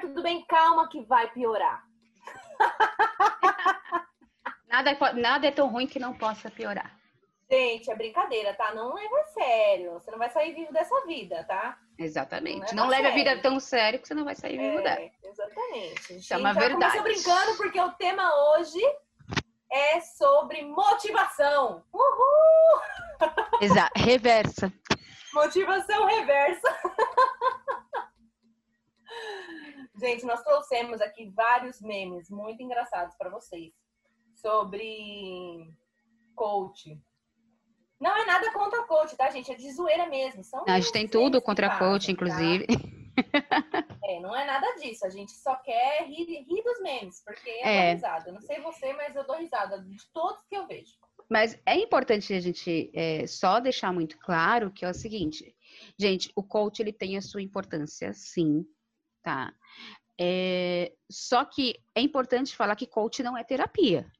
tudo bem, calma que vai piorar. nada, é nada é tão ruim que não possa piorar. Gente, é brincadeira, tá? Não leva a sério. Você não vai sair vivo dessa vida, tá? Exatamente. Não, não leve a vida tão sério que você não vai sair vivo é, dela. Exatamente. Isso é uma verdade. Eu brincando porque o tema hoje é sobre motivação. Uhul! Exato. Reversa. Motivação reversa. Gente, nós trouxemos aqui vários memes muito engraçados para vocês sobre coach. Não é nada contra coach, tá, gente? É de zoeira mesmo. São a gente tem tudo contra coach, tá? inclusive. É, não é nada disso. A gente só quer rir, rir dos memes, porque é, é. risada. não sei você, mas eu dou risada de todos que eu vejo. Mas é importante a gente é, só deixar muito claro que é o seguinte, gente, o coach ele tem a sua importância, sim, tá? É, só que é importante falar que coach não é terapia.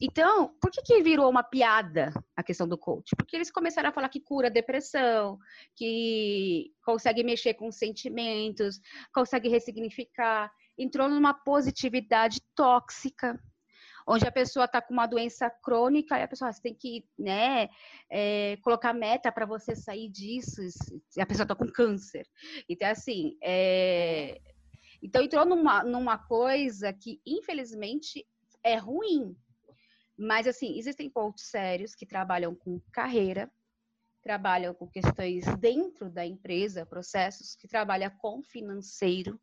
Então, por que, que virou uma piada a questão do coach? Porque eles começaram a falar que cura depressão, que consegue mexer com sentimentos, consegue ressignificar. Entrou numa positividade tóxica, onde a pessoa está com uma doença crônica e a pessoa ah, tem que né, é, colocar meta para você sair disso. A pessoa está com câncer. Então, assim, é... então entrou numa, numa coisa que, infelizmente, é ruim mas, assim, existem pontos sérios que trabalham com carreira, trabalham com questões dentro da empresa, processos que trabalham com financeiro,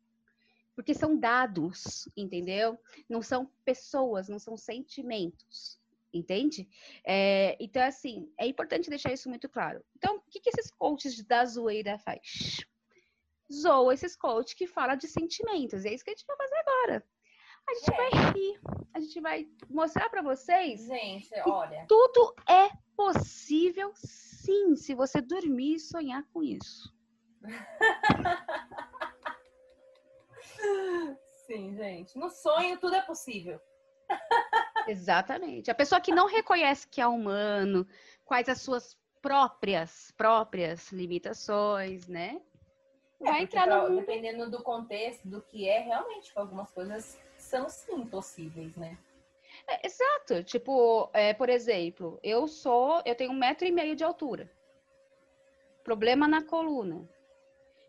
porque são dados, entendeu? Não são pessoas, não são sentimentos, entende? É, então, assim, é importante deixar isso muito claro. Então, o que, que esses coaches da zoeira faz? Zoa esses coaches que falam de sentimentos. É isso que a gente vai fazer agora. A gente é. vai rir, a gente vai mostrar para vocês. Gente, olha. Tudo é possível, sim, se você dormir e sonhar com isso. sim, gente. No sonho tudo é possível. Exatamente. A pessoa que não reconhece que é humano, quais as suas próprias próprias limitações, né? É, vai entrar no... dependendo do contexto, do que é, realmente, algumas coisas são sim possíveis, né? É, exato. Tipo, é, por exemplo, eu sou, eu tenho um metro e meio de altura. Problema na coluna.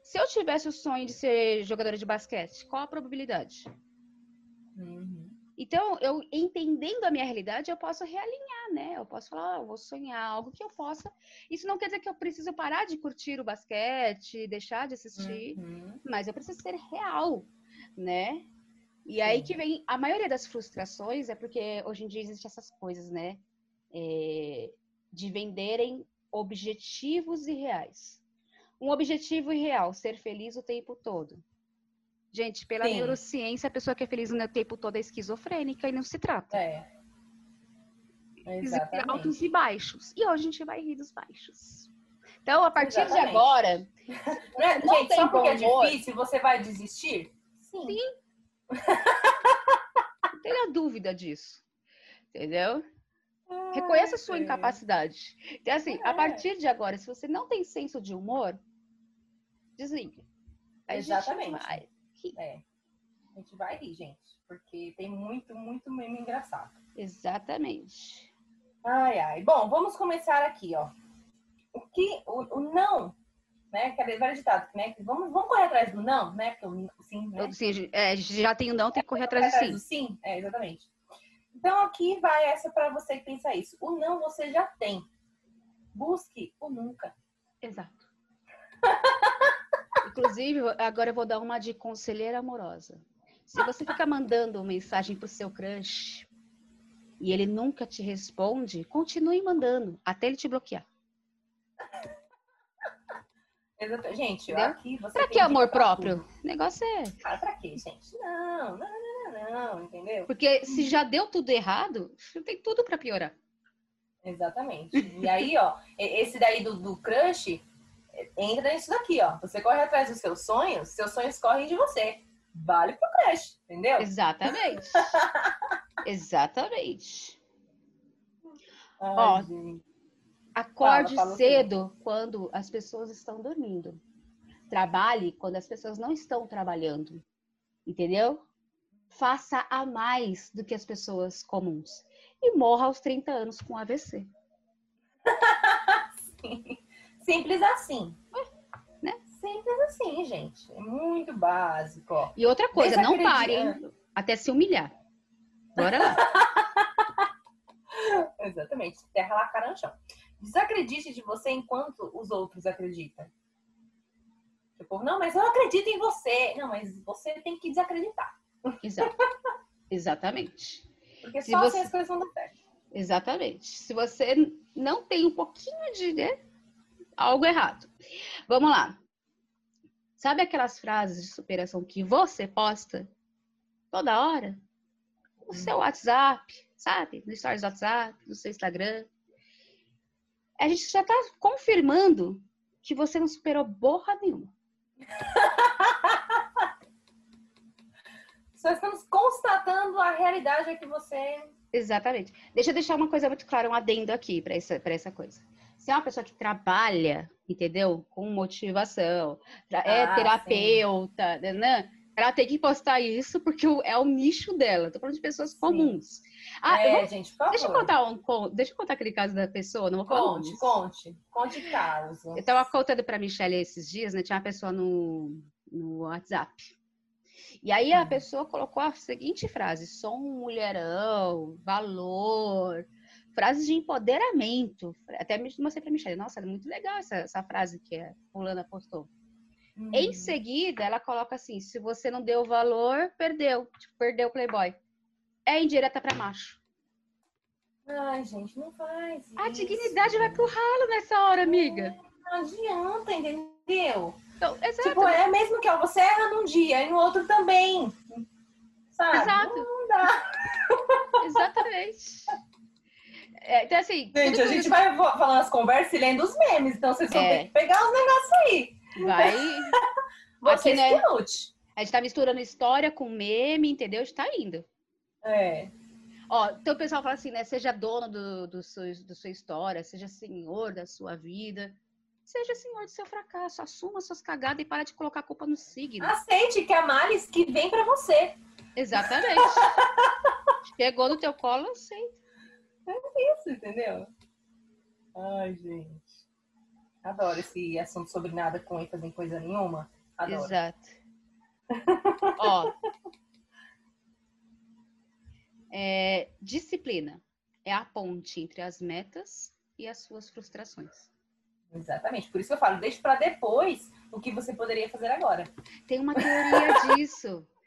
Se eu tivesse o sonho de ser jogadora de basquete, qual a probabilidade? Uhum. Então, eu entendendo a minha realidade, eu posso realinhar, né? Eu posso falar, oh, eu vou sonhar algo que eu possa. Isso não quer dizer que eu preciso parar de curtir o basquete, deixar de assistir, uhum. mas eu preciso ser real, né? E Sim. aí que vem a maioria das frustrações é porque hoje em dia existem essas coisas, né? É, de venderem objetivos irreais. Um objetivo irreal, ser feliz o tempo todo. Gente, pela Sim. neurociência, a pessoa que é feliz o tempo todo é esquizofrênica e não se trata. É. Exatamente. Altos e baixos. E hoje a gente vai rir dos baixos. Então, a partir Exatamente. de agora. Não, é, não gente, só porque é difícil, você vai desistir? Sim. Sim. Não tenha dúvida disso. Entendeu? Reconheça a sua incapacidade. Então, assim, a é. partir de agora, se você não tem senso de humor, desligue. Exatamente. A gente vai É. A gente vai rir, gente. Porque tem muito, muito meme engraçado. Exatamente. Ai, ai. Bom, vamos começar aqui, ó. O que o, o não né? Velho ditado, né? Vamos, vamos correr atrás do não, né? Porque o sim, né? Sim, é, já tem o não, tem que correr atrás, atrás do sim. sim. É, exatamente. Então aqui vai essa para você que pensa isso. O não você já tem. Busque o nunca. Exato. Inclusive, agora eu vou dar uma de conselheira amorosa. Se você fica mandando mensagem pro seu crush e ele nunca te responde, continue mandando até ele te bloquear. Gente, Entendeu? aqui você. Pra que amor próprio? O negócio é. Ah, pra quê, gente? Não, não, não, não, não, entendeu? Porque se já deu tudo errado, tem tudo pra piorar. Exatamente. E aí, ó, esse daí do, do crush entra nisso daqui, ó. Você corre atrás dos seus sonhos, seus sonhos correm de você. Vale pro crush, entendeu? Exatamente. Exatamente. Ai, ó, gente. Acorde fala, fala cedo quando as pessoas estão dormindo. trabalhe quando as pessoas não estão trabalhando. Entendeu? Faça a mais do que as pessoas comuns. E morra aos 30 anos com AVC. Simples assim. né? Simples assim, gente. É muito básico. Ó. E outra coisa, não pare até se humilhar. Bora lá. Exatamente. Terra lá, cara no chão. Desacredite de você enquanto os outros acreditam. Tipo, não, mas eu acredito em você. Não, mas você tem que desacreditar. Exato. Exatamente. Porque Se só assim você... assim as coisas vão dar certo. Exatamente. Se você não tem um pouquinho de né, algo errado. Vamos lá. Sabe aquelas frases de superação que você posta toda hora? No seu uhum. WhatsApp, sabe? No stories do WhatsApp, no seu Instagram. A gente já está confirmando que você não superou borra nenhuma. Só estamos constatando a realidade que você. Exatamente. Deixa eu deixar uma coisa muito clara, um adendo aqui para essa, essa coisa. Se é uma pessoa que trabalha, entendeu? Com motivação, é ah, terapeuta, né? ela tem que postar isso porque é o nicho dela. Tô falando de pessoas comuns. Ah, é, vou... gente, deixa eu contar um, deixa eu contar aquele caso da pessoa, não vou Conte, conte, conte caso. Eu tava contando para Michelle esses dias, né? Tinha uma pessoa no, no WhatsApp. E aí a hum. pessoa colocou a seguinte frase: sou um mulherão, valor, frases de empoderamento. Até mostrei para Michelle, nossa, é muito legal essa, essa frase que a fulana postou. Uhum. Em seguida, ela coloca assim: se você não deu valor, perdeu. Tipo, perdeu o Playboy. É indireta para macho. Ai, gente, não faz. Isso. A dignidade vai pro ralo nessa hora, amiga. Não adianta, entendeu? Então, tipo, é mesmo que você erra num dia e no outro também. Sabe? Exato. Não dá. Exatamente. É, então, assim. Gente, a gente vai falando as conversas e lendo os memes, então vocês vão é. ter que pegar os negócios aí. Vai. Vocês Aqui, né? A gente tá misturando história com meme, entendeu? Está indo. É. Ó, então o pessoal fala assim, né? Seja dono do, do, seu, do sua história, seja senhor da sua vida. Seja senhor do seu fracasso, assuma suas cagadas e para de colocar a culpa no signo. Aceite que é a males que vem para você. Exatamente. Chegou no teu colo, aceita. É isso, entendeu? Ai, gente. Adoro esse assunto sobre nada com ênfase em coisa nenhuma. Adoro. Exato. Ó. É, disciplina é a ponte entre as metas e as suas frustrações. Exatamente. Por isso que eu falo, deixe para depois o que você poderia fazer agora. Tem uma teoria disso.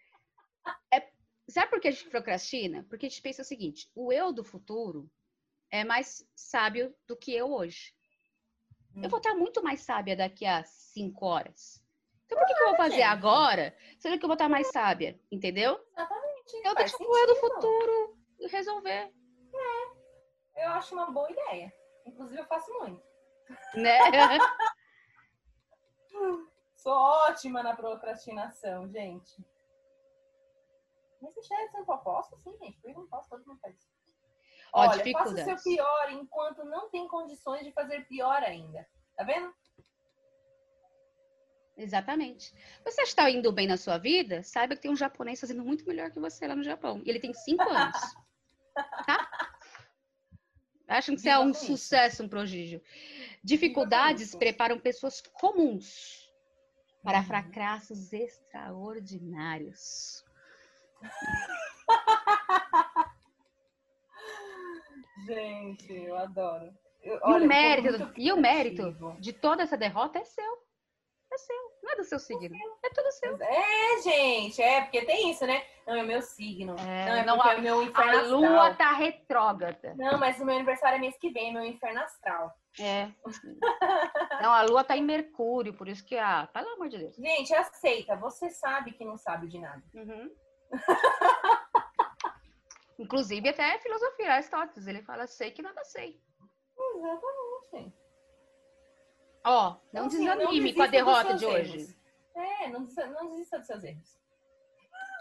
Sabe por que a gente procrastina? Porque a gente pensa o seguinte: o eu do futuro é mais sábio do que eu hoje. Eu vou estar muito mais sábia daqui a cinco horas. Então, por que, que eu vou fazer agora, sendo que eu vou estar mais sábia? Entendeu? Exatamente. Eu deixo o eu do futuro resolver. É. Eu acho uma boa ideia. Inclusive, eu faço muito. Né? Sou ótima na procrastinação, gente. Mas proposta, sim, gente. Por que não posso? Todo mundo faz isso. Ó, Olha, faça o seu pior enquanto não tem condições de fazer pior ainda. Tá vendo? Exatamente. Você está indo bem na sua vida? Saiba que tem um japonês fazendo muito melhor que você lá no Japão. E ele tem cinco anos. tá? Acham que você é um sucesso, um prodígio. Dificuldades preparam pessoas comuns para uhum. fracassos extraordinários. Gente, eu adoro. Eu, e, olha, o mérito, e o mérito de toda essa derrota é seu. É seu. Não é do seu signo. É tudo seu. É, gente. É, porque tem isso, né? Não, é o meu signo. É, não, é não, a, é meu inferno A astral. lua tá retrógrada. Não, mas o meu aniversário é mês que vem, meu inferno astral. É. não, a lua tá em Mercúrio, por isso que, ah, pelo amor de Deus. Gente, aceita. Você sabe que não sabe de nada. Uhum. Inclusive, até filosofia, Aristóteles, ele fala, sei que nada sei. Exatamente. Ó, oh, não assim, desanime não com a derrota de hoje. Erros. É, não, não desista dos seus erros.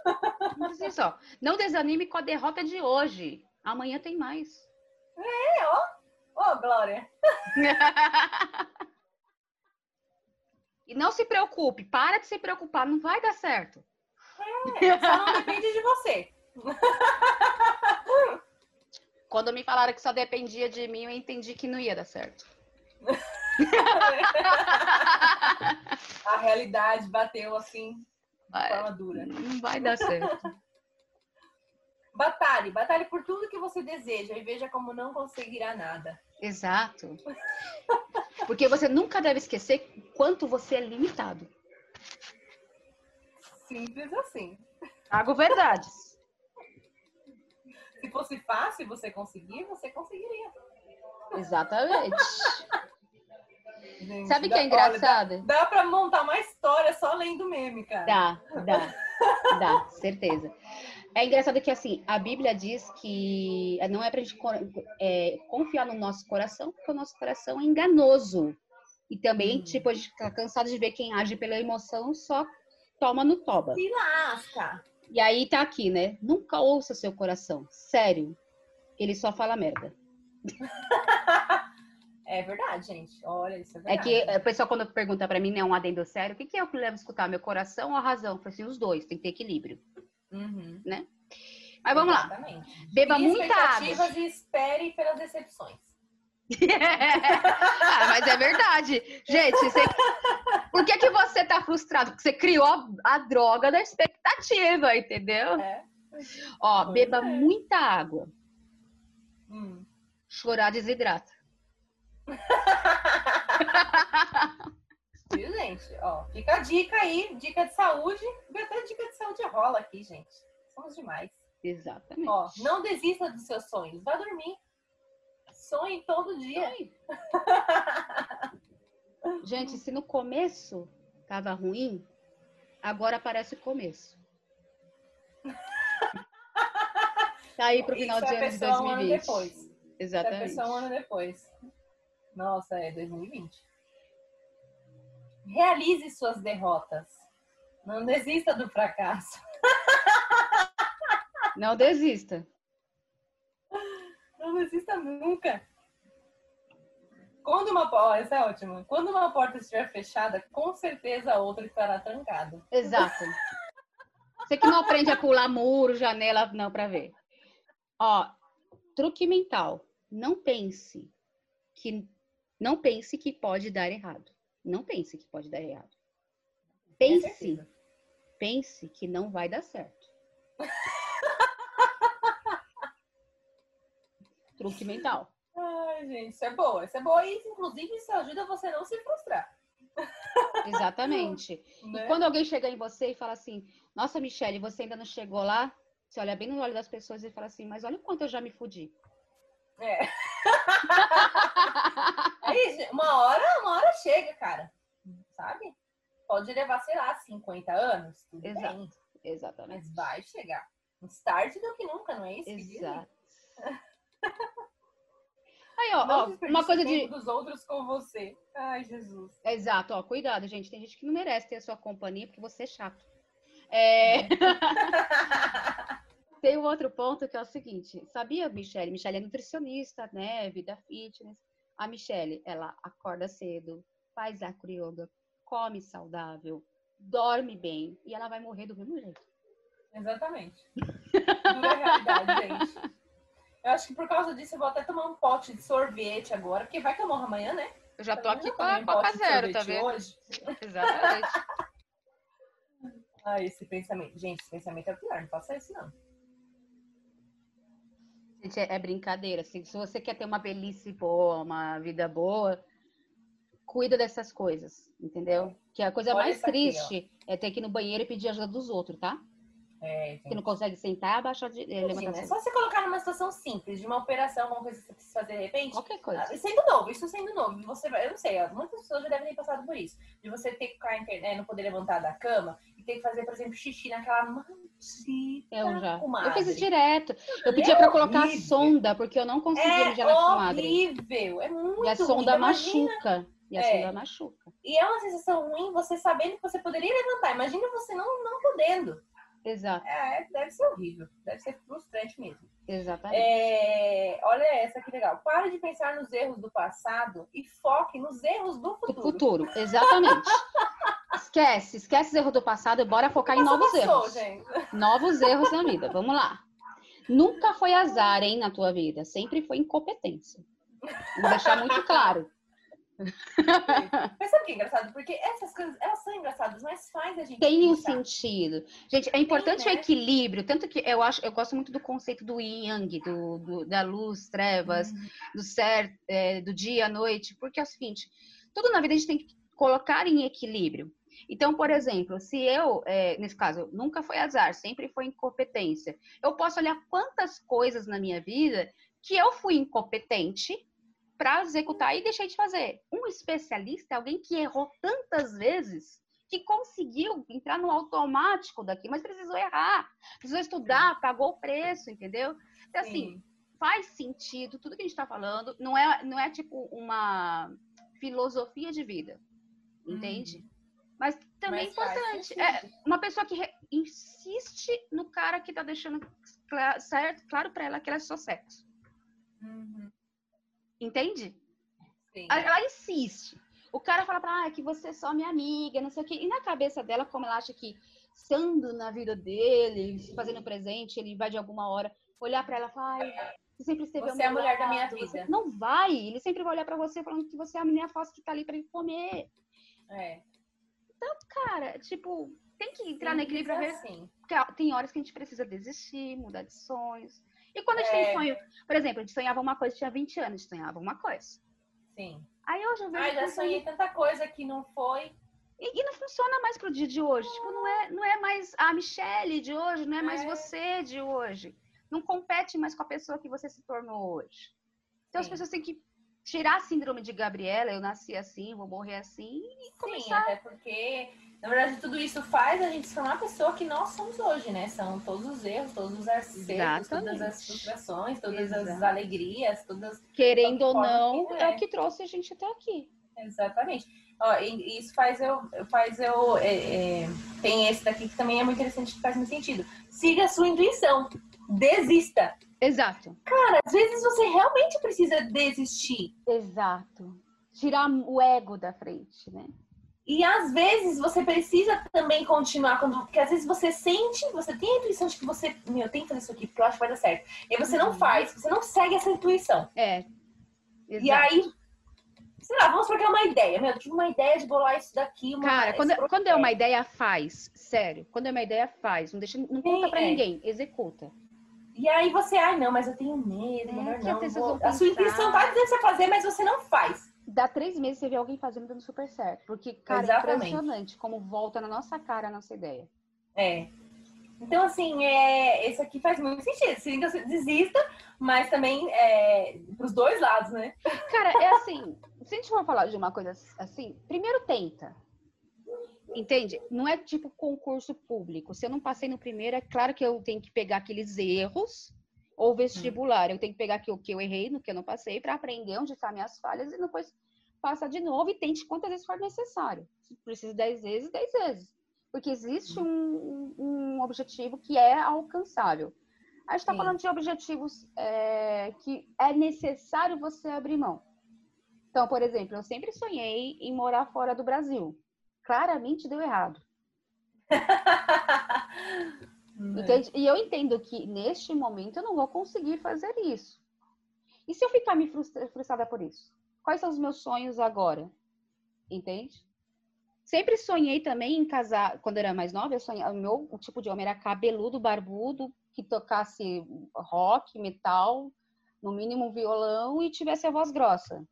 Não desista, ó. Não desanime com a derrota de hoje. Amanhã tem mais. É, ó. Ó, Glória. E não se preocupe, para de se preocupar, não vai dar certo. É, só não depende de você. Quando me falaram que só dependia de mim, eu entendi que não ia dar certo. A realidade bateu assim, de Vai, forma dura. não vai dar certo. Batalhe, batalhe por tudo que você deseja e veja como não conseguirá nada. Exato. Porque você nunca deve esquecer quanto você é limitado. Simples assim. Trago verdades. Se fosse fácil você conseguir, você conseguiria. Exatamente. Gente, Sabe o que é engraçado? Olha, dá, dá pra montar uma história só lendo meme, cara. Dá, dá, dá, certeza. É engraçado que, assim, a Bíblia diz que não é pra gente é, confiar no nosso coração, porque o nosso coração é enganoso. E também, Hum. tipo, a gente fica cansado de ver quem age pela emoção só toma no toba. Se lasca. E aí tá aqui, né? Nunca ouça seu coração. Sério. Ele só fala merda. É verdade, gente. Olha, isso é É verdade. que a pessoa, quando pergunta pra mim, né, um adendo sério, o que, que é o que leva a escutar? Meu coração ou a razão? Eu falei assim, os dois, tem que ter equilíbrio. Uhum. Mas vamos lá. Exatamente. Beba Crie muita água. e espere pelas decepções. ah, mas é verdade. Gente, você- por que, que você tá frustrado? Porque você criou a, a droga da expectativa, entendeu? É. Ó, beba é. muita água. Hum. Chorar desidrata. Viu, gente? Ó, fica a dica aí, dica de saúde. Até dica de saúde rola aqui, gente. Somos demais. Exatamente. Ó, não desista dos seus sonhos. Vá dormir. Sonhe todo dia. Gente, se no começo tava ruim, agora parece o começo. Tá aí pro final Isso de é ano de pessoa um ano 2020. depois. Isso é Exatamente. um ano depois. Nossa, é 2020. Realize suas derrotas. Não desista do fracasso. Não desista. Não desista nunca. Quando uma porta, essa é ótima. Quando uma porta estiver fechada, com certeza a outra estará trancada. Exato. Você que não aprende a pular muro, janela, não, pra ver. Ó, truque mental. Não pense que não pense que pode dar errado. Não pense que pode dar errado. Pense, pense que não vai dar certo. Truque mental. Ai, gente, isso é boa. Isso é boa e, inclusive, isso ajuda você a não se frustrar. Exatamente. né? E quando alguém chega em você e fala assim, nossa, Michele, você ainda não chegou lá? Você olha bem no olho das pessoas e fala assim, mas olha o quanto eu já me fudi. É. Aí, uma hora, uma hora chega, cara. Sabe? Pode levar, sei lá, 50 anos. Tudo Exato. bem, Exatamente. mas vai chegar. Mais tarde do que nunca, não é isso? Exato. Aí, ó, Não ó, uma coisa de. dos outros com você. Ai, Jesus. Exato, ó, cuidado, gente. Tem gente que não merece ter a sua companhia porque você é chato. É, Tem um outro ponto que é o seguinte: sabia, Michelle? Michelle é nutricionista, né? Vida fitness. A Michelle, ela acorda cedo, faz acroyoga, come saudável, dorme bem e ela vai morrer do mesmo jeito. Exatamente. Dura realidade, gente. Eu acho que por causa disso eu vou até tomar um pote de sorvete agora, porque vai que eu morro amanhã, né? Eu já tô aqui com a um Coca pote de Zero, tá sorvete vendo? Hoje. Exatamente. Ah, esse pensamento. Gente, esse pensamento é pior, não faça isso, não. Gente, é, é brincadeira. Assim, se você quer ter uma velhice boa, uma vida boa, cuida dessas coisas, entendeu? Que a coisa Olha mais isso aqui, triste é ter que ir no banheiro e pedir ajuda dos outros, tá? É, Que não consegue sentar, abaixar de Imagina, levantar é só você colocar numa situação simples, de uma operação, alguma coisa que você precisa fazer de repente. qualquer coisa. Ah, Sendo novo, isso sendo novo, você eu não sei, muitas pessoas já devem ter passado por isso. De você ter que ficar, internet, não poder levantar da cama e ter que fazer, por exemplo, xixi naquela mantita. Eu já. comadre. Eu fiz isso direto. Eu É pedia pra colocar a horrível. sonda, porque eu não conseguia É mijar na comadre. horrível, é muito E a sonda. Imagina- machuca. E a É. sonda machuca. E é uma sensação ruim você sabendo que você poderia levantar. Imagina você não, não podendo. Exato. É, deve ser horrível. Deve ser frustrante mesmo. Exatamente. É, olha essa que legal. Pare de pensar nos erros do passado e foque nos erros do Do futuro. futuro. Exatamente. Esquece, esquece os erros do passado e bora focar em novos passou, erros. Gente. Novos erros na vida. Vamos lá. Nunca foi azar, hein, na tua vida. Sempre foi incompetência. Vou deixar muito claro. Mas sabe o que é engraçado? Porque essas coisas, elas são engraçadas, mas faz a gente. Tem um sentido. Gente, é importante Tem, né? o equilíbrio. Tanto que eu acho, eu gosto muito do conceito do yang, do, do da luz, trevas, uhum. do certo, é, do dia, noite, porque é o seguinte: tudo na vida a gente tem que colocar em equilíbrio. Então, por exemplo, se eu, é, nesse caso, nunca foi azar, sempre foi incompetência, eu posso olhar quantas coisas na minha vida que eu fui incompetente para executar e deixei de fazer. Um especialista é alguém que errou tantas vezes que conseguiu entrar no automático daqui, mas precisou errar, precisou estudar, pagou o preço, entendeu? Então, assim, Sim. faz sentido tudo que a gente está falando, não é, não é tipo uma filosofia de vida, entende? Hum. Mas também Mas é importante. É uma pessoa que insiste no cara que tá deixando claro, certo, claro para ela que ela é só sexo. Uhum. Entende? Sim. Ela insiste. O cara fala pra ela ah, que você é só minha amiga, não sei o quê. E na cabeça dela, como ela acha que estando na vida dele, fazendo presente, ele vai de alguma hora olhar para ela e falar, você sempre esteve Você é a mulher da minha vida. Não vai. Ele sempre vai olhar para você falando que você é a menina fácil que tá ali para ele comer. É. Então, cara, tipo, tem que entrar Sim, no equilíbrio ver. Assim. Porque tem horas que a gente precisa desistir, mudar de sonhos. E quando a gente é... tem sonho, por exemplo, a gente sonhava uma coisa, tinha 20 anos, a gente sonhava uma coisa. Sim. Aí hoje eu vejo. Ai, já sonhei tanta coisa que não foi. E, e, não funciona mais pro dia de hoje. Tipo, não é, não é mais a Michelle de hoje, não é mais é. você de hoje. Não compete mais com a pessoa que você se tornou hoje. Então Sim. as pessoas têm que tirar a síndrome de Gabriela, eu nasci assim, vou morrer assim, e começar... Sim, até porque, na verdade, tudo isso faz a gente ser uma pessoa que nós somos hoje, né? São todos os erros, todos os acertos, todas as frustrações, todas Exato. as alegrias, todas... Querendo ou não, que, é. é o que trouxe a gente até aqui. Exatamente. Ó, isso faz eu, faz eu, é, é, tem esse daqui que também é muito interessante, que faz muito sentido. Siga a sua intuição, desista. Exato. Cara, às vezes você realmente precisa desistir. Exato. Tirar o ego da frente, né? E às vezes você precisa também continuar, quando, porque às vezes você sente, você tem a intuição de que você, meu, tem que fazer isso aqui, porque eu acho que vai dar certo. E você uhum. não faz, você não segue essa intuição. É. Exato. E aí, sei lá, vamos é uma ideia. Meu, eu tive uma ideia de bolar isso daqui. Uma, Cara, quando, quando é uma ideia, faz. Sério. Quando é uma ideia, faz. Não, deixa, não conta é, pra é. ninguém. Executa. E aí você, ai, não, mas eu tenho medo, é, não. Vou... A sua intuição tá dizendo você fazer, mas você não faz. Dá três meses você vê alguém fazendo dando super certo. Porque, cara, é Exatamente. é impressionante como volta na nossa cara a nossa ideia. É. Então, assim, é, esse aqui faz muito sentido. Se você desista, mas também é, pros dois lados, né? Cara, é assim, se a gente for falar de uma coisa assim, primeiro tenta. Entende? Não é tipo concurso público. Se eu não passei no primeiro, é claro que eu tenho que pegar aqueles erros ou vestibular. Eu tenho que pegar o que eu errei, no que eu não passei, para aprender onde estão minhas falhas e depois passar de novo e tente quantas vezes for necessário. Se precisa dez vezes, dez vezes. Porque existe um, um objetivo que é alcançável. A gente está falando de objetivos é, que é necessário você abrir mão. Então, por exemplo, eu sempre sonhei em morar fora do Brasil claramente deu errado. Entende? E eu entendo que neste momento eu não vou conseguir fazer isso. E se eu ficar me frustrada por isso? Quais são os meus sonhos agora? Entende? Sempre sonhei também em casar, quando eu era mais nova, eu sonhava, o meu o tipo de homem era cabeludo, barbudo, que tocasse rock, metal, no mínimo violão e tivesse a voz grossa.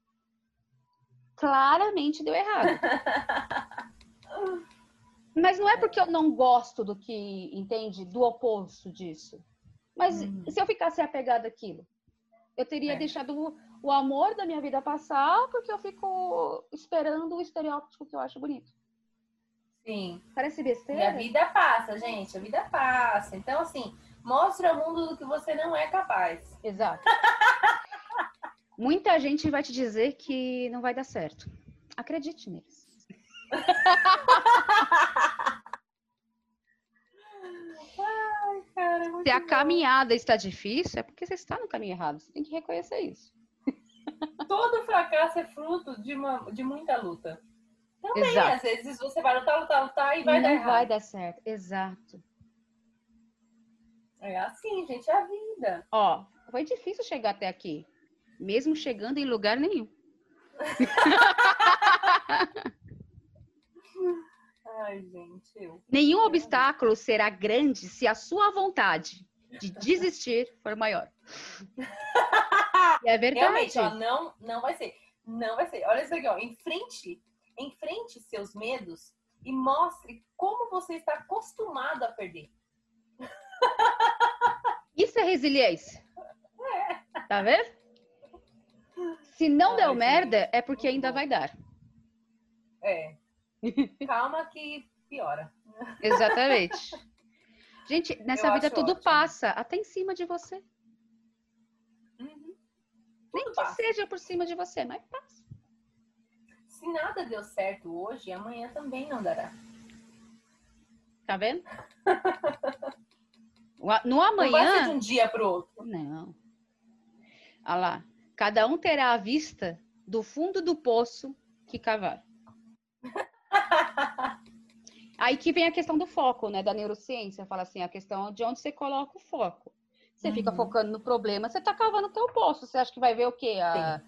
Claramente deu errado. Mas não é porque eu não gosto do que, entende? Do oposto disso. Mas uhum. se eu ficasse apegada àquilo, eu teria é. deixado o, amor da minha vida passar porque eu fico esperando o estereótipo que eu acho bonito. Sim. Parece besteira. E a vida passa, gente. A vida passa. Então, assim, mostre ao mundo do que você não é capaz. Exato. Muita gente vai te dizer que não vai dar certo. Acredite neles. Cara, Se a caminhada está difícil, é porque você está no caminho errado. Você tem que reconhecer isso. Todo fracasso é fruto de, uma, de muita luta. Também, Exato. às vezes você vai lutar, lutar, lutar e vai não dar errado. vai dar certo. Exato. É assim, gente, é a vida. Ó, foi difícil chegar até aqui. Mesmo chegando em lugar nenhum. Ai, gente, eu. Nenhum obstáculo será grande se a sua vontade de desistir for maior. E é verdade. Realmente, ó, não, não vai ser. Não vai ser. Olha isso aqui, ó. Enfrente, enfrente seus medos e mostre como você está acostumado a perder. Isso é resiliência. Tá vendo? Se não Ai, deu gente, merda, é porque ainda vai dar. É. Calma que piora. Exatamente. Gente, nessa Eu vida tudo ótimo. passa, até em cima de você. Uhum. Nem que passa. seja por cima de você, mas passa. Se nada deu certo hoje, amanhã também não dará. Tá vendo? No Não vai ser de amanhã. um dia para o outro. Não. Olha lá. Cada um terá a vista do fundo do poço que cavar. Aí que vem a questão do foco, né? Da neurociência. Fala assim, a questão de onde você coloca o foco. Você fica Uhum. focando no problema, você tá cavando o teu poço. Você acha que vai ver o quê? A,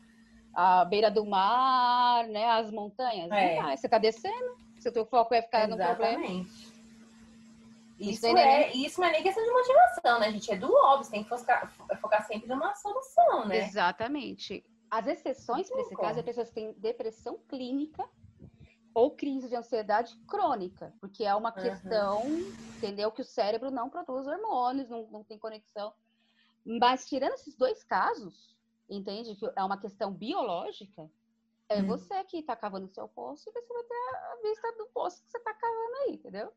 a beira do mar, né? As montanhas? É. Não vai. Você tá descendo. Se o teu foco é ficar no problema. Exatamente. Isso Isso, é é, isso não é nem questão de motivação, né, gente? É do óbvio, você tem que focar, focar sempre numa solução, né? Exatamente. As exceções para esse caso é pessoas que têm depressão clínica ou crise de ansiedade crônica, porque é uma Uhum. questão, entendeu? Que o cérebro não produz hormônios, não, não tem conexão. Mas tirando esses dois casos, entende? Que é uma questão biológica, é Hum. você que está cavando o seu poço e você vai ter a vista do poço que você está cavando aí, entendeu?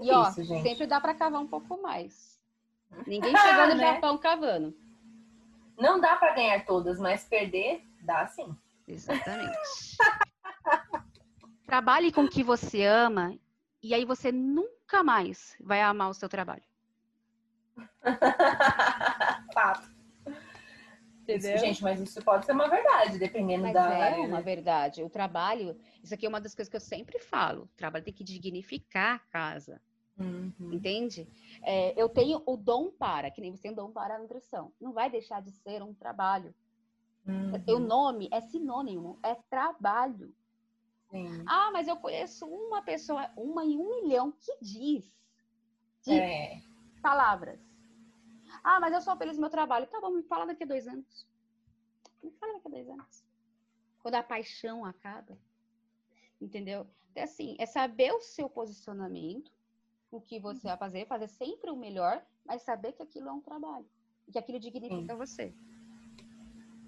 E ó, Isso, sempre dá para cavar um pouco mais. Ninguém chegou no Né? Japão cavando. Não dá pra ganhar todas, mas perder dá sim. Exatamente. Trabalhe com o que você ama e aí você nunca mais vai amar o seu trabalho. Fato. Isso, gente, mas isso pode ser uma verdade, dependendo Mas da é área, uma né? verdade. O trabalho, isso aqui é uma das coisas que eu sempre falo. O trabalho tem que dignificar a casa, Uhum. entende? É, eu tenho o dom para, que nem você tem o dom para a nutrição. Não vai deixar de ser um trabalho. O Uhum. nome é sinônimo, é trabalho. Sim. Ah, mas eu conheço uma pessoa, uma em um milhão, que diz. de É. palavras. Ah, mas eu sou feliz no meu trabalho. Tá bom, me fala daqui a dois anos. Me fala daqui a dois anos. Quando a paixão acaba. Entendeu? É assim, é saber o seu posicionamento, o que você vai fazer, fazer sempre o melhor, mas saber que aquilo é um trabalho. E que aquilo dignifica você.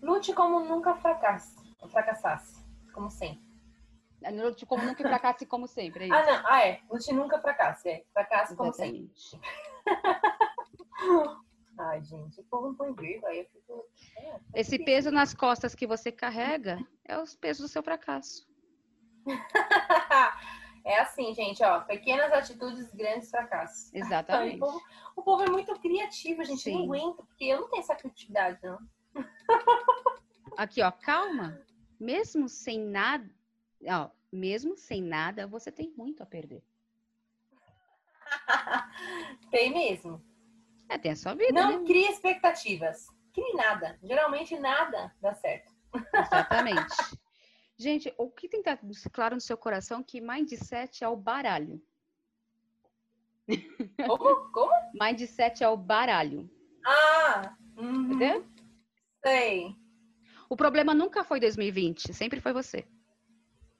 Lute como nunca fracasse, fracassasse, como sempre. Não te como nunca fracasse como sempre. É isso. Ah, não. Ah, é. Lute nunca fracasse. É. Fracasse como sempre. Ai, gente, o povo não põe vírgula, aí eu fico. É, tá Esse difícil. peso nas costas que você carrega é os pesos do seu fracasso. é assim, gente, ó. Pequenas atitudes, grandes fracassos. Exatamente. o, povo, o povo é muito criativo, gente. Eu Sim. não aguento, porque eu não tenho essa criatividade, não. Aqui, ó, calma. Mesmo sem nada, ó, mesmo sem nada, você tem muito a perder. Tem mesmo. É, tem a sua vida, Não né? crie expectativas. Crie nada. Geralmente nada dá certo. Exatamente. Gente, o que tem que estar claro no seu coração é que mindset é o baralho. Como? Como? Mindset é o baralho, Ah! Uhum, entendeu? sei. O problema nunca foi 2020, sempre foi você.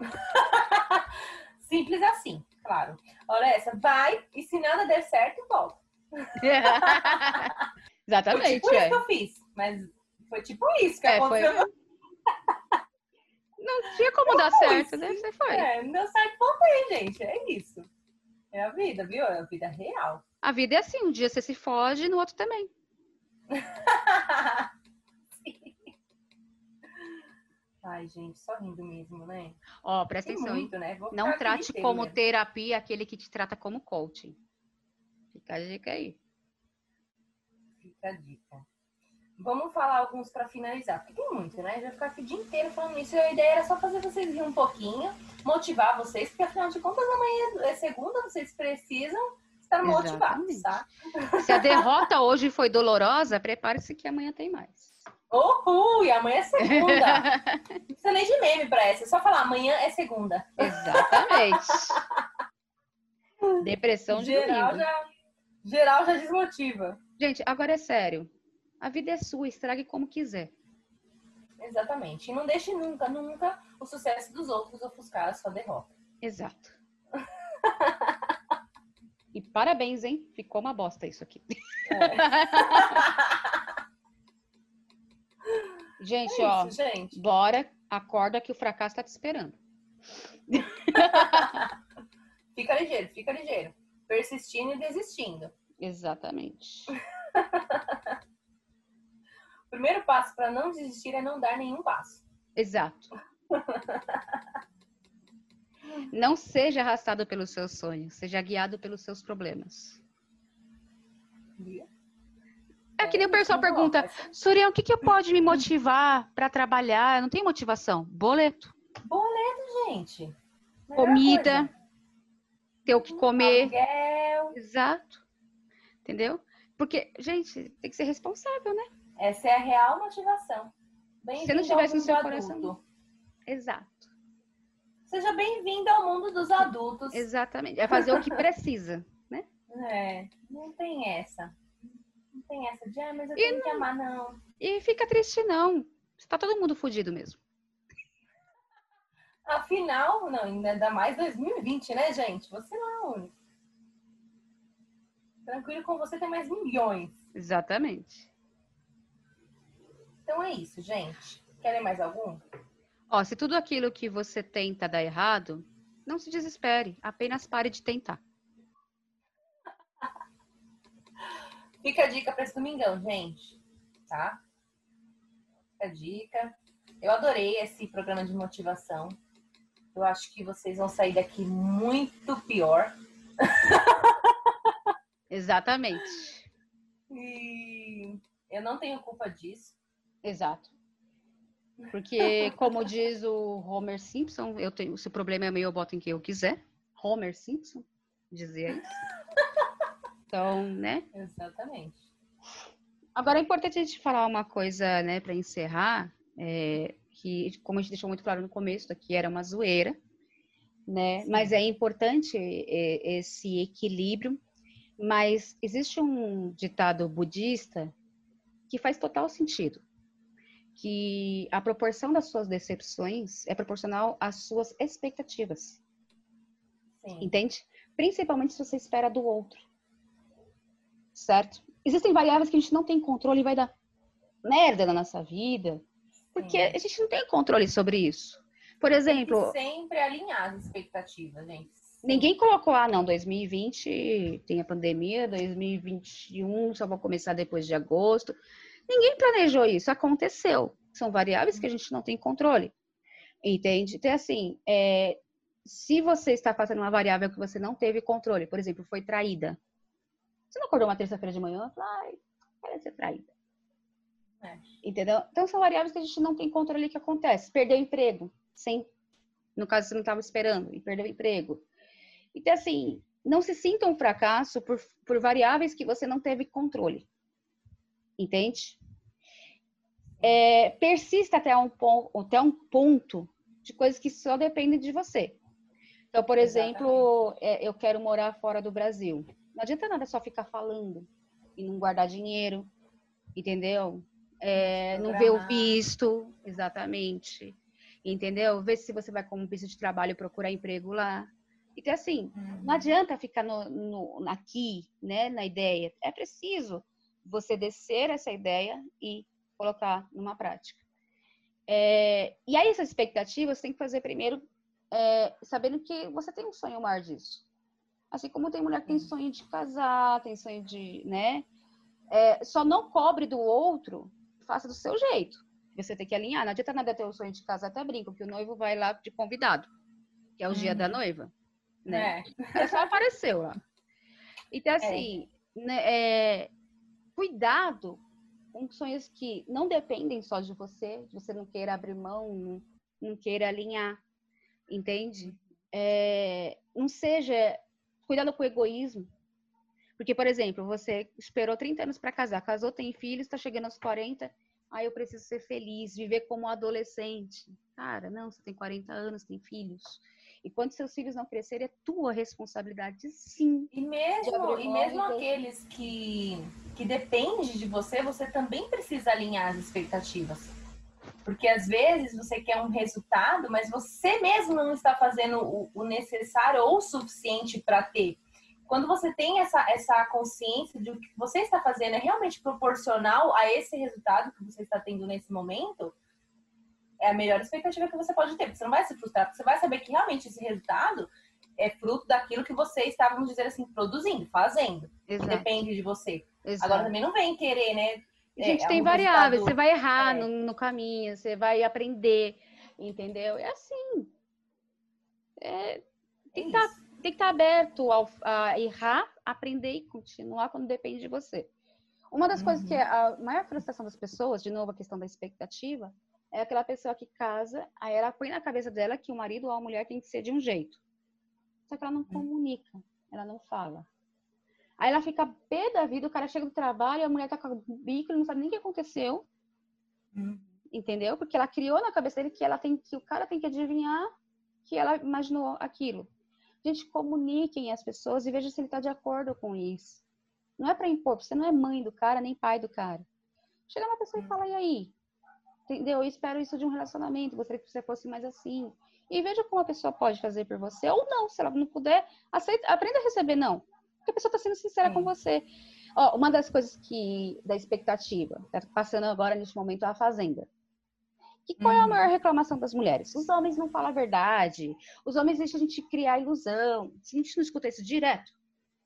Simples assim, claro. Olha essa, vai e se nada der certo, volta. Foi Exatamente, tipo isso é. que eu fiz. Mas foi tipo isso que É, foi- aconteceu. Não tinha como dar certo, né? Você foi. É, não deu certo, voltei, gente. É isso. É a vida, viu? É a vida real. A vida é assim, um dia você se foge, no outro também. Ai, gente, só rindo mesmo, né? Ó, presta Tem atenção, muito, né? Não trate como terapia aquele que te trata como coaching. Fica a dica aí. Fica a dica. vamos falar alguns para finalizar, porque tem muito, né? Já ficar aqui o dia inteiro falando isso. E a ideia era só fazer vocês rirem um pouquinho, motivar vocês, porque afinal de contas amanhã é segunda, vocês precisam estar motivados, tá? Se a derrota hoje foi dolorosa, prepare-se que amanhã tem mais. Uhul! E amanhã é segunda. Não precisa nem de meme pra essa. É só falar, amanhã é segunda. Exatamente. Depressão de geral domingo. já, geral já desmotiva. Gente, agora é sério. A vida é sua, estrague como quiser. Exatamente. E não deixe nunca, nunca o sucesso dos outros ofuscar a sua derrota. Exato. e parabéns, hein? Ficou uma bosta isso aqui. Gente, É ó, isso, gente. bora, acorda que o fracasso tá te esperando. Fica ligeiro, fica ligeiro. Persistindo e desistindo. Exatamente. O primeiro passo para não desistir é não dar nenhum passo. Exato. Não seja arrastado pelos seus sonhos, seja guiado pelos seus problemas. É que nem o pessoal Vamos pergunta, essa- Suriel, o que, que pode me motivar para trabalhar? Eu não tenho motivação. Boleto, Gente. melhor comida, coisa. ter o que comer. Aluguel. Exato. Entendeu? Porque, gente, tem que ser responsável, né? Essa é a real motivação. Se não tivesse no seu coração. Adulto. Exato. Seja bem-vindo ao mundo dos adultos. Exatamente. É fazer o que precisa. É, não tem essa. Não tem essa de, ah, mas eu E tenho que amar, não. E fica triste, não. Está todo mundo fudido mesmo. Afinal, não, ainda mais 2020, né, gente? Você não é o único. Tranquilo com você tem mais milhões. Exatamente. Então é isso, gente. Querem mais algum? Ó, se tudo aquilo que você tenta dar errado, não se desespere. Apenas pare de tentar. Fica a dica para esse domingão, gente. Tá? Fica a dica. Eu adorei esse programa de motivação. Eu acho que vocês vão sair daqui muito pior. Exatamente. E eu não tenho culpa disso. Exato. Porque, como diz o Homer Simpson, eu tenho, se o problema é meu, eu boto em quem eu quiser. Homer Simpson dizia isso. Então, né? Exatamente. Agora é importante a gente falar uma coisa, né, para encerrar, é, que como a gente deixou muito claro no começo, aqui era uma zoeira, né? Sim. Mas é importante é, esse equilíbrio. Mas existe um ditado budista que faz total sentido, que a proporção das suas decepções é proporcional às suas expectativas, Sim. entende? Principalmente se você espera do outro, certo? Existem variáveis que a gente não tem controle e vai dar merda na nossa vida, porque Sim. a gente não tem controle sobre isso. Por Tem exemplo, que sempre alinhar as expectativas, gente. Ninguém colocou, ah, não, 2020 tem a pandemia, 2021 só vou começar depois de agosto. Ninguém planejou isso, aconteceu. São variáveis que a gente não tem controle. Entende? Então, assim, é, se você está fazendo uma variável que você não teve controle, por exemplo, foi traída. Você não acordou uma terça-feira de manhã ai, parece ser traída. É. Entendeu? Então, são variáveis que a gente não tem controle que acontece. Perdeu o emprego, sem, no caso, você não estava esperando e perdeu o emprego. Então, assim, não se sinta um fracasso por, por variáveis que você não teve controle. Entende? É, persista até um, pon- até um ponto de coisas que só dependem de você. Então, por exemplo, é, eu quero morar fora do Brasil. Não adianta nada só ficar falando e não guardar dinheiro, entendeu? É, não ver o visto, exatamente. Entendeu? Ver se você vai como visto de trabalho procurar emprego lá. Então, assim, Uhum. não adianta ficar no, no- aqui, né, na ideia. É preciso você descer essa ideia e colocar numa prática. É, e aí, essas expectativas você tem que fazer primeiro é, sabendo que você tem um sonho maior disso. Assim como tem mulher que tem sonho de casar, tem sonho de, né? É, só não cobre do outro, faça do seu jeito. Você tem que alinhar. Não adianta nada ter o sonho de casar, até brinco, que o noivo vai lá de convidado, que é o dia Uhum. da noiva, né? É. Só apareceu lá. Então, assim, né, é, cuidado com sonhos que não dependem só de você, de você não queira abrir mão, não, não queira alinhar, entende? É, não seja. Cuidado com o egoísmo. Porque, por exemplo, você esperou 30 anos para casar, casou, tem filhos, está chegando aos 40, aí eu preciso ser feliz, viver como adolescente. Cara, não, você tem 40 anos, tem filhos. E quando seus filhos não crescerem, é tua responsabilidade, sim. E mesmo, e mesmo aqueles que, que dependem de você, você também precisa alinhar as expectativas. Porque às vezes você quer um resultado, mas você mesmo não está fazendo o, o necessário ou o suficiente para ter. Quando você tem essa, essa consciência de o que você está fazendo é realmente proporcional a esse resultado que você está tendo nesse momento, é a melhor expectativa que você pode ter. Você não vai se frustrar, porque você vai saber que realmente esse resultado é fruto daquilo que você está, vamos dizer assim, produzindo, fazendo. Exato. Que depende de você. Exato. Agora também não vem querer, né? A gente é, tem variáveis, você vai errar é. no, no, caminho, você vai aprender, entendeu? É assim. É, tem, que é tá, tem que estar tá aberto ao, a errar, aprender e continuar quando depende de você. Uma das uhum. coisas que é uhum. a maior frustração das pessoas, de novo a questão da expectativa, é aquela pessoa que casa, aí ela põe na cabeça dela que o marido ou a mulher tem que ser de um jeito. Só que ela não comunica, ela não fala. Aí ela fica pé da vida, o cara chega do trabalho, a mulher tá com o bico, não sabe nem o que aconteceu. Hum. Entendeu? Porque ela criou na cabeça dele que ela tem que o cara tem que adivinhar que ela imaginou aquilo. Gente, comuniquem as pessoas e veja se ele está de acordo com isso. Não é para impor, você não é mãe do cara, nem pai do cara. Chega uma pessoa e hum. fala, e aí? Entendeu? Eu espero isso de um relacionamento, gostaria que você fosse mais assim. E veja como a pessoa pode fazer por você ou não. Se ela não puder, aceita, aprenda a receber não. Porque a pessoa está sendo sincera com você. Ó, uma das coisas que da expectativa, tá passando agora neste momento a fazenda. E qual é a uhum. maior reclamação das mulheres? Os homens não falam a verdade. Os homens deixam a gente criar ilusão. A gente não escuta isso direto.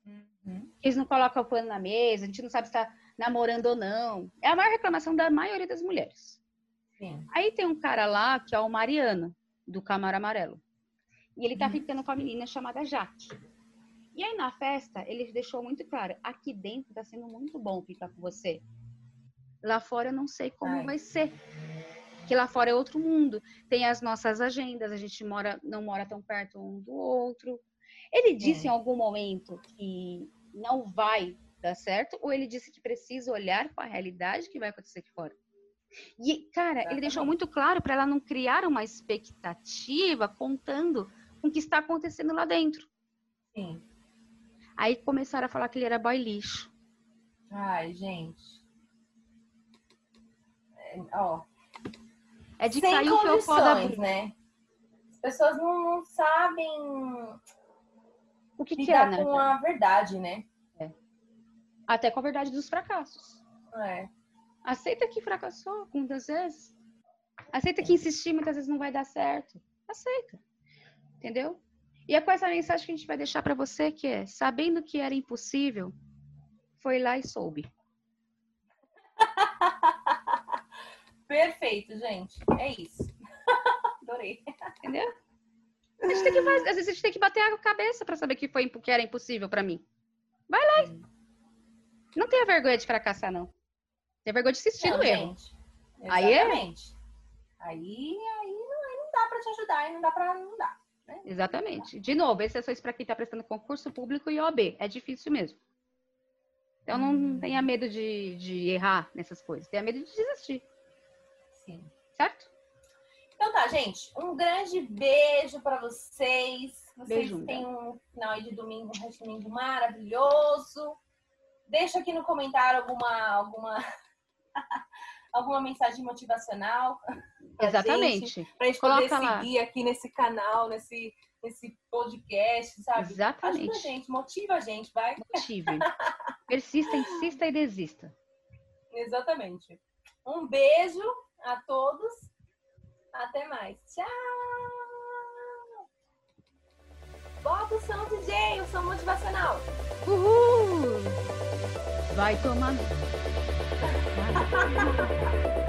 Uhum. Eles não colocam o pano na mesa, a gente não sabe se está namorando ou não. É a maior reclamação da maioria das mulheres. Sim. Aí tem um cara lá que é o Mariano, do Camaro Amarelo. E ele tá uhum. ficando com a menina chamada Jaque. E aí na festa, ele deixou muito claro: aqui dentro tá sendo muito bom ficar com você. Lá fora eu não sei como Ai. vai ser. Que lá fora é outro mundo. Tem as nossas agendas, a gente mora, não mora tão perto um do outro. Ele disse é. em algum momento que não vai dar certo, ou ele disse que precisa olhar para a realidade que vai acontecer aqui fora? E, cara, ele deixou muito claro para ela não criar uma expectativa contando com o que está acontecendo lá dentro. Sim. Aí começaram a falar que ele era boy lixo. Ai, gente. É, ó. É de Sem cair o fiofó da né? As pessoas não, não sabem o que, que é, né? com a verdade, né? É. Até com a verdade dos fracassos. É. Aceita que fracassou muitas vezes. Aceita que insistir muitas vezes não vai dar certo. Aceita. Entendeu? E é com essa mensagem que a gente vai deixar para você que é, sabendo que era impossível, foi lá e soube. Perfeito, gente. É isso. Adorei. Entendeu? A gente tem que fazer, às vezes a gente tem que bater a cabeça para saber que foi que era impossível para mim. Vai lá. Não tenha vergonha de fracassar não. Tem vergonha de assistir não, no erro. Aí é. Aí, aí não, aí não dá para te ajudar, aí não dá para não dá. Né? Exatamente. De novo, exceções para quem está prestando concurso público e OB. É difícil mesmo. Então não hum. tenha medo de, de errar nessas coisas. Tenha medo de desistir. Sim. Certo? Então tá, gente. Um grande beijo para vocês. Vocês beijo, têm um final de domingo, um resto de domingo maravilhoso. Deixa aqui no comentário alguma, alguma alguma mensagem motivacional. Exatamente. Para a gente Coloca poder lá. seguir aqui nesse canal, nesse, nesse podcast, sabe? Exatamente. Ajuda a gente, motiva a gente, vai. Motive. Persista, insista e desista. Exatamente. Um beijo a todos. Até mais. Tchau! Bota o som DJ, o som motivacional. Uhul! Vai tomar. Vai tomar.